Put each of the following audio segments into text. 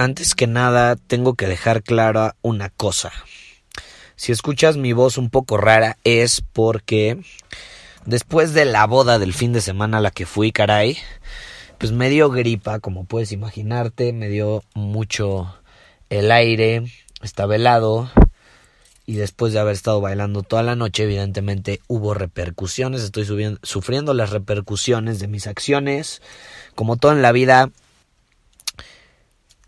Antes que nada, tengo que dejar clara una cosa. Si escuchas mi voz un poco rara es porque después de la boda del fin de semana a la que fui, caray, pues me dio gripa, como puedes imaginarte, me dio mucho el aire, estaba helado y después de haber estado bailando toda la noche, evidentemente hubo repercusiones, estoy sufriendo las repercusiones de mis acciones, como todo en la vida,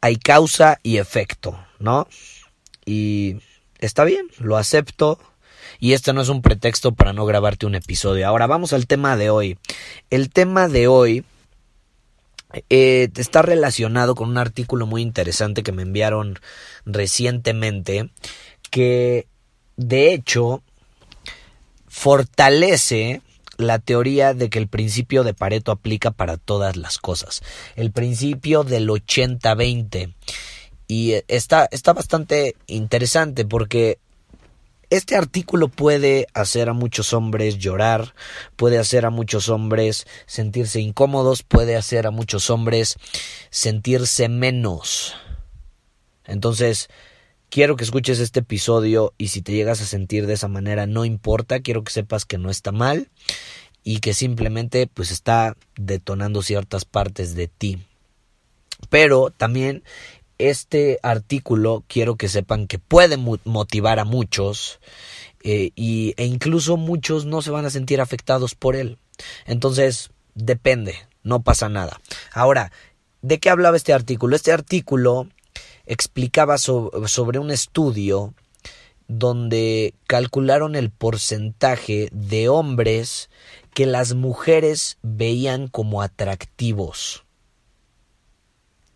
hay causa y efecto, ¿no? Y está bien, lo acepto. Y este no es un pretexto para no grabarte un episodio. Ahora vamos al tema de hoy. El tema de hoy eh, está relacionado con un artículo muy interesante que me enviaron recientemente que de hecho fortalece la teoría de que el principio de Pareto aplica para todas las cosas. El principio del 80-20. Y está, está bastante interesante porque este artículo puede hacer a muchos hombres llorar, puede hacer a muchos hombres sentirse incómodos, puede hacer a muchos hombres sentirse menos. Entonces, quiero que escuches este episodio y si te llegas a sentir de esa manera, no importa, quiero que sepas que no está mal y que simplemente pues está detonando ciertas partes de ti. Pero también este artículo quiero que sepan que puede motivar a muchos eh, y, e incluso muchos no se van a sentir afectados por él. Entonces, depende, no pasa nada. Ahora, ¿de qué hablaba este artículo? Este artículo explicaba sobre un estudio donde calcularon el porcentaje de hombres que las mujeres veían como atractivos.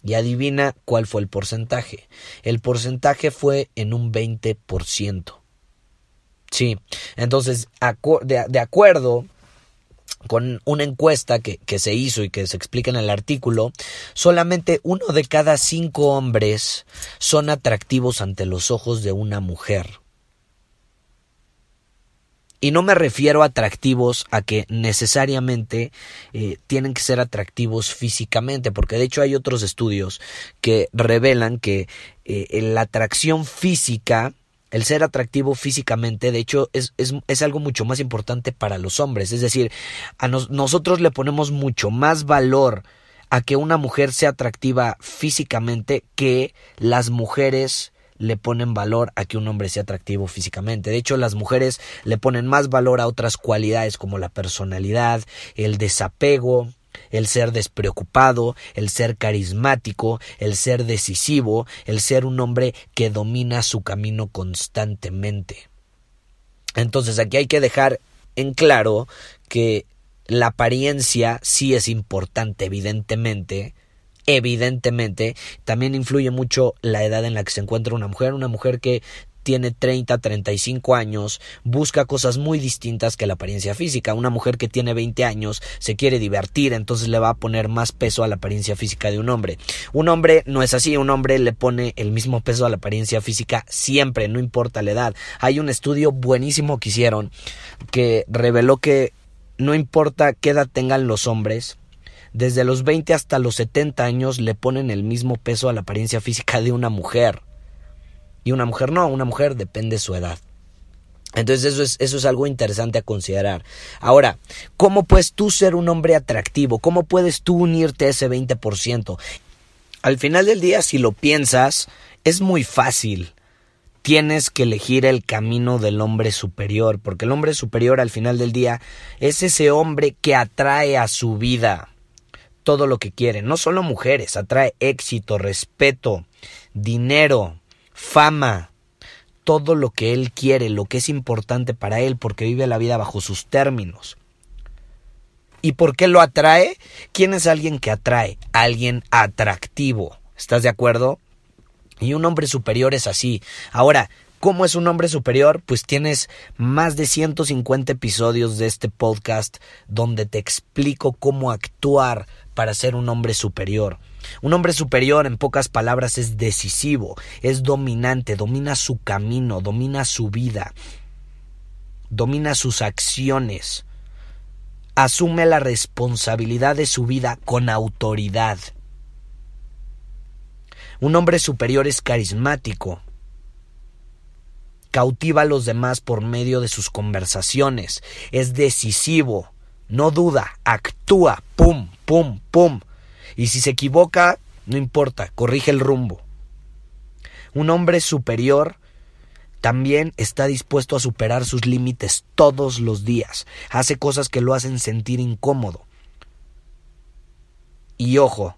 Y adivina cuál fue el porcentaje. El porcentaje fue en un 20%. Sí, entonces, de, acuerdo con una encuesta que, que, se hizo y que se explica en el artículo, solamente uno de cada cinco hombres son atractivos ante los ojos de una mujer. Y no me refiero a atractivos a que necesariamente eh, tienen que ser atractivos físicamente, porque de hecho hay otros estudios que revelan que eh, la atracción física, el ser atractivo físicamente, de hecho, es, es, es algo mucho más importante para los hombres. Es decir, a nosotros le ponemos mucho más valor a que una mujer sea atractiva físicamente que las mujeres le ponen valor a que un hombre sea atractivo físicamente. De hecho, las mujeres le ponen más valor a otras cualidades como la personalidad, el desapego, el ser despreocupado, el ser carismático, el ser decisivo, el ser un hombre que domina su camino constantemente. Entonces aquí hay que dejar en claro que la apariencia sí es importante, evidentemente, evidentemente también influye mucho la edad en la que se encuentra una mujer, una mujer que tiene 30, 35 años, busca cosas muy distintas que la apariencia física. Una mujer que tiene 20 años se quiere divertir, entonces le va a poner más peso a la apariencia física de un hombre. Un hombre no es así, un hombre le pone el mismo peso a la apariencia física siempre, no importa la edad. Hay un estudio buenísimo que hicieron que reveló que no importa qué edad tengan los hombres, desde los 20 hasta los 70 años le ponen el mismo peso a la apariencia física de una mujer. Y una mujer no, una mujer depende de su edad. Entonces eso es, eso es algo interesante a considerar. Ahora, ¿cómo puedes tú ser un hombre atractivo? ¿Cómo puedes tú unirte a ese 20%? Al final del día, si lo piensas, es muy fácil. tienes que elegir el camino del hombre superior, porque el hombre superior al final del día es ese hombre que atrae a su vida todo lo que quiere, no solo mujeres, atrae éxito, respeto, dinero, fama, todo lo que él quiere, lo que es importante para él, porque vive la vida bajo sus términos. ¿Y por qué lo atrae? ¿Quién es alguien que atrae? Alguien atractivo. ¿Estás de acuerdo? Y un hombre superior es así. Ahora, ¿cómo es un hombre superior? Pues tienes más de 150 episodios de este podcast donde te explico cómo actuar para ser un hombre superior. Un hombre superior, en pocas palabras, es decisivo, es dominante, domina su camino, domina su vida, domina sus acciones, asume la responsabilidad de su vida con autoridad. Un hombre superior es carismático, cautiva a los demás por medio de sus conversaciones, es decisivo, no duda, actúa, pum, pum, pum. Y si se equivoca, no importa, corrige el rumbo. Un hombre superior también está dispuesto a superar sus límites todos los días. Hace cosas que lo hacen sentir incómodo. Y ojo,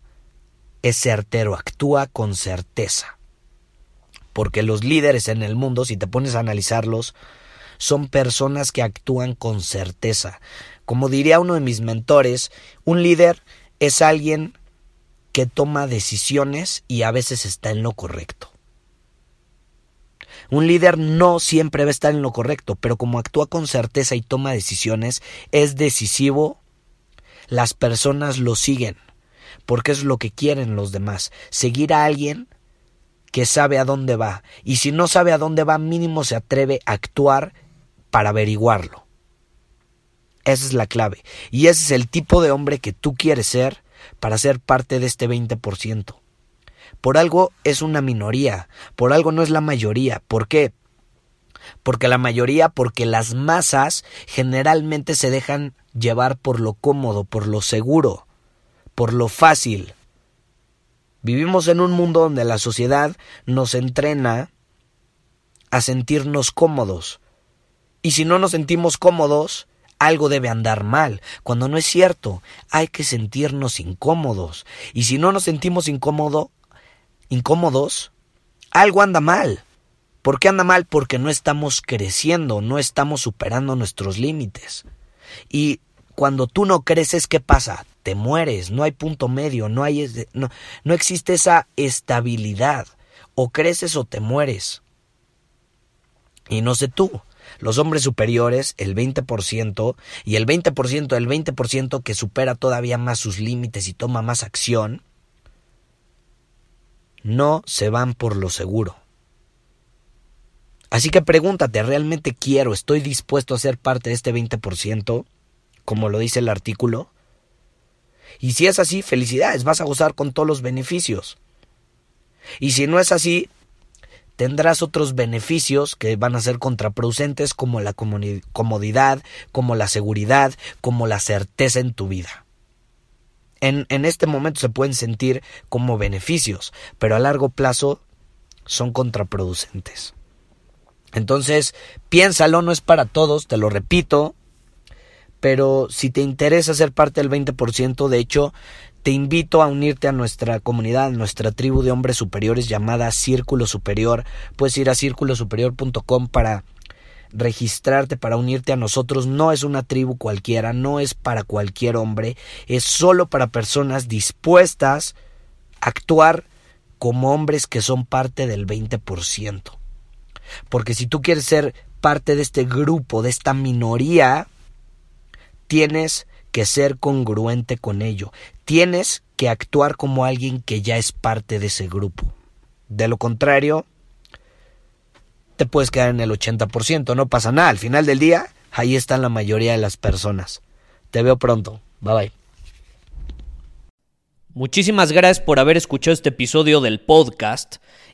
es certero, actúa con certeza. Porque los líderes en el mundo, si te pones a analizarlos, son personas que actúan con certeza. Como diría uno de mis mentores, un líder es alguien que toma decisiones y a veces está en lo correcto. Un líder no siempre va a estar en lo correcto, pero como actúa con certeza y toma decisiones, es decisivo, las personas lo siguen porque es lo que quieren los demás, seguir a alguien que sabe a dónde va, y si no sabe a dónde va, mínimo se atreve a actuar para averiguarlo. Esa es la clave, y ese es el tipo de hombre que tú quieres ser para ser parte de este 20%. Por algo es una minoría, por algo no es la mayoría. ¿Por qué? Porque la mayoría, porque las masas generalmente se dejan llevar por lo cómodo, por lo seguro por lo fácil. Vivimos en un mundo donde la sociedad nos entrena a sentirnos cómodos. Y si no nos sentimos cómodos, algo debe andar mal, cuando no es cierto, hay que sentirnos incómodos. Y si no nos sentimos incómodo, incómodos, algo anda mal. ¿Por qué anda mal? Porque no estamos creciendo, no estamos superando nuestros límites. Y cuando tú no creces, ¿qué pasa? Te mueres, no hay punto medio, no, hay, no, no existe esa estabilidad. O creces o te mueres. Y no sé tú, los hombres superiores, el 20%, y el 20% del 20% que supera todavía más sus límites y toma más acción, no se van por lo seguro. Así que pregúntate, ¿realmente quiero, estoy dispuesto a ser parte de este 20%? como lo dice el artículo? Y si es así, felicidades, vas a gozar con todos los beneficios. Y si no es así, tendrás otros beneficios que van a ser contraproducentes como la comodidad, como la seguridad, como la certeza en tu vida. En, en este momento se pueden sentir como beneficios, pero a largo plazo son contraproducentes. Entonces, piénsalo, no es para todos, te lo repito, pero si te interesa ser parte del 20%, de hecho, te invito a unirte a nuestra comunidad, a nuestra tribu de hombres superiores llamada Círculo Superior. Puedes ir a círculosuperior.com para registrarte, para unirte a nosotros. No es una tribu cualquiera, no es para cualquier hombre, es solo para personas dispuestas a actuar como hombres que son parte del 20%. Porque si tú quieres ser parte de este grupo, de esta minoría, tienes que ser congruente con ello. Tienes que actuar como alguien que ya es parte de ese grupo. De lo contrario, te puedes quedar en el 80%, no pasa nada. Al final del día, ahí están la mayoría de las personas. Te veo pronto. Bye bye. Muchísimas gracias por haber escuchado este episodio del podcast.